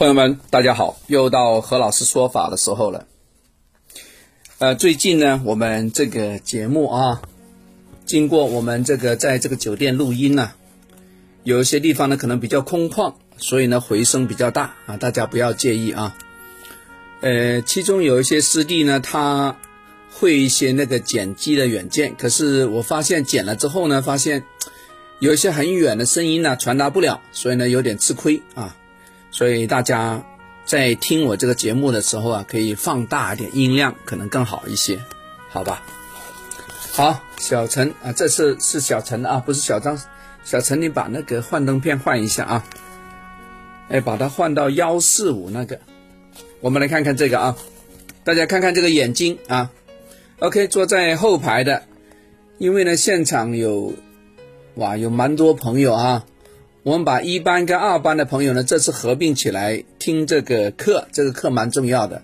朋友们，大家好，又到何老师说法的时候了。呃，最近呢，我们这个节目啊，经过我们这个在这个酒店录音呢，有一些地方呢可能比较空旷，所以呢回声比较大啊，大家不要介意啊。呃，其中有一些师弟呢，他会一些那个剪辑的软件，可是我发现剪了之后呢，发现有一些很远的声音呢传达不了，所以呢有点吃亏啊。所以大家在听我这个节目的时候啊，可以放大一点音量，可能更好一些，好吧？好，小陈啊，这次是小陈啊，不是小张。小陈，你把那个幻灯片换一下啊，哎，把它换到幺四五那个。我们来看看这个啊，大家看看这个眼睛啊。OK，坐在后排的，因为呢现场有哇有蛮多朋友啊。我们把一班跟二班的朋友呢，这次合并起来听这个课，这个课蛮重要的。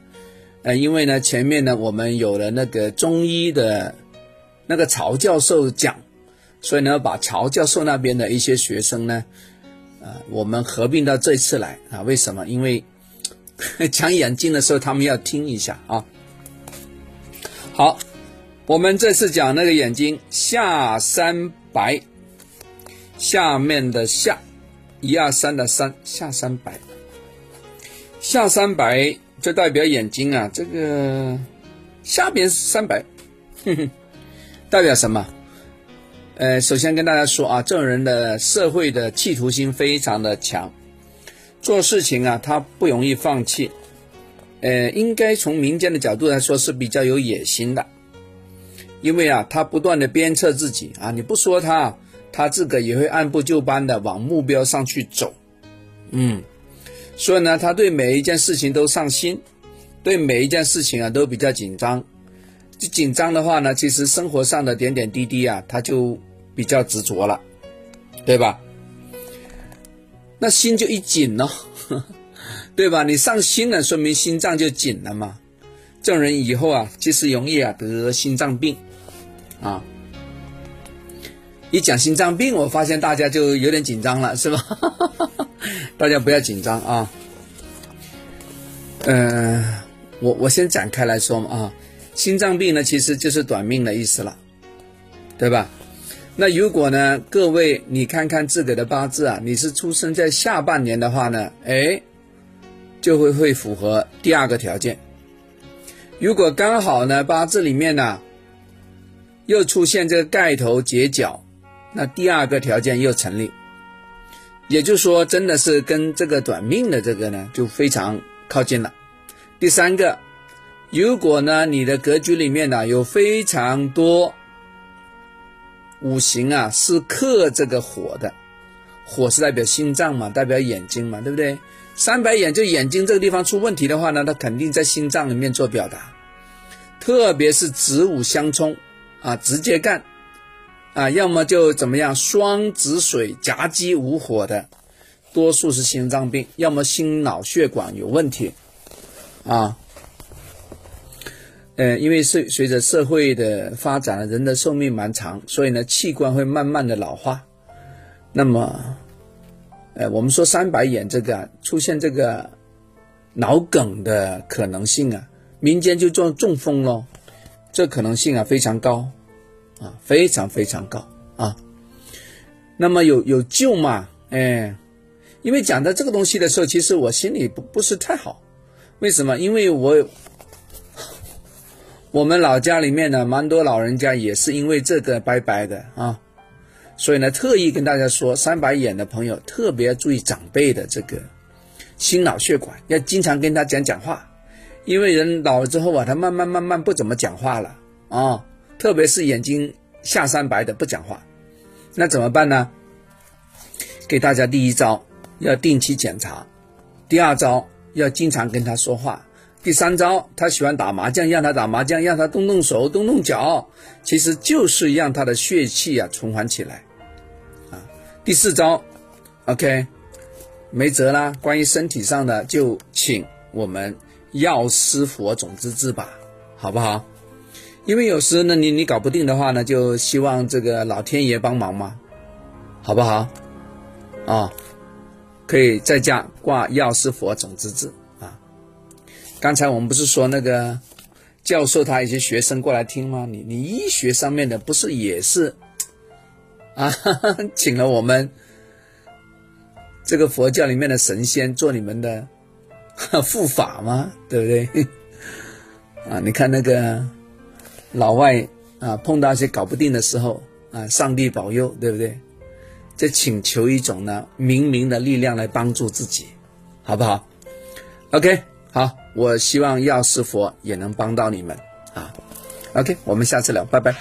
呃，因为呢，前面呢我们有了那个中医的那个曹教授讲，所以呢，把曹教授那边的一些学生呢，呃，我们合并到这次来啊。为什么？因为讲眼睛的时候，他们要听一下啊。好，我们这次讲那个眼睛下三白，下面的下。一二三的三下三白，下三白就代表眼睛啊，这个下边三白，代表什么？呃，首先跟大家说啊，这种人的社会的企图心非常的强，做事情啊他不容易放弃，呃，应该从民间的角度来说是比较有野心的，因为啊他不断的鞭策自己。啊，你不说他。他自个也会按部就班的往目标上去走，嗯，所以呢，他对每一件事情都上心，对每一件事情啊都比较紧张。紧张的话呢，其实生活上的点点滴滴啊，他就比较执着了，对吧？那心就一紧了，对吧？你上心了，说明心脏就紧了嘛。这种人以后啊，其实容易啊得心脏病，啊。一讲心脏病，我发现大家就有点紧张了，是吧？大家不要紧张啊。嗯，我我先展开来说嘛啊，心脏病呢其实就是短命的意思了，对吧？那如果呢，各位你看看自己的八字啊，你是出生在下半年的话呢，哎，就会会符合第二个条件。如果刚好呢，八字里面呢又出现这个盖头结角。那第二个条件又成立，也就是说，真的是跟这个短命的这个呢，就非常靠近了。第三个，如果呢，你的格局里面呢有非常多五行啊是克这个火的，火是代表心脏嘛，代表眼睛嘛，对不对？三白眼就眼睛这个地方出问题的话呢，它肯定在心脏里面做表达，特别是子午相冲啊，直接干。啊，要么就怎么样，双子水夹击无火的，多数是心脏病；要么心脑血管有问题，啊，呃，因为随随着社会的发展，人的寿命蛮长，所以呢，器官会慢慢的老化。那么，呃，我们说三白眼这个出现这个脑梗的可能性啊，民间就中中风咯，这可能性啊非常高。啊，非常非常高啊！那么有有救吗？哎，因为讲到这个东西的时候，其实我心里不不是太好。为什么？因为我我们老家里面呢，蛮多老人家也是因为这个拜拜的啊。所以呢，特意跟大家说，三白眼的朋友特别注意长辈的这个心脑血管，要经常跟他讲讲话，因为人老了之后啊，他慢慢慢慢不怎么讲话了啊。特别是眼睛下三白的不讲话，那怎么办呢？给大家第一招，要定期检查；第二招要经常跟他说话；第三招，他喜欢打麻将，让他打麻将，让他动动手、动动脚，其实就是让他的血气啊循环起来。啊，第四招，OK，没辙啦。关于身体上的，就请我们药师佛种子治吧，好不好？因为有时呢，你你搞不定的话呢，就希望这个老天爷帮忙嘛，好不好？啊，可以在家挂药师佛种子字啊。刚才我们不是说那个教授他一些学生过来听吗？你你医学上面的不是也是啊，请了我们这个佛教里面的神仙做你们的 护法吗？对不对？啊，你看那个老外啊，碰到一些搞不定的时候啊，上帝保佑，对不对？在请求一种呢冥冥的力量来帮助自己，好不好？OK，好，我希望药师佛也能帮到你们啊。OK，我们下次聊，拜拜。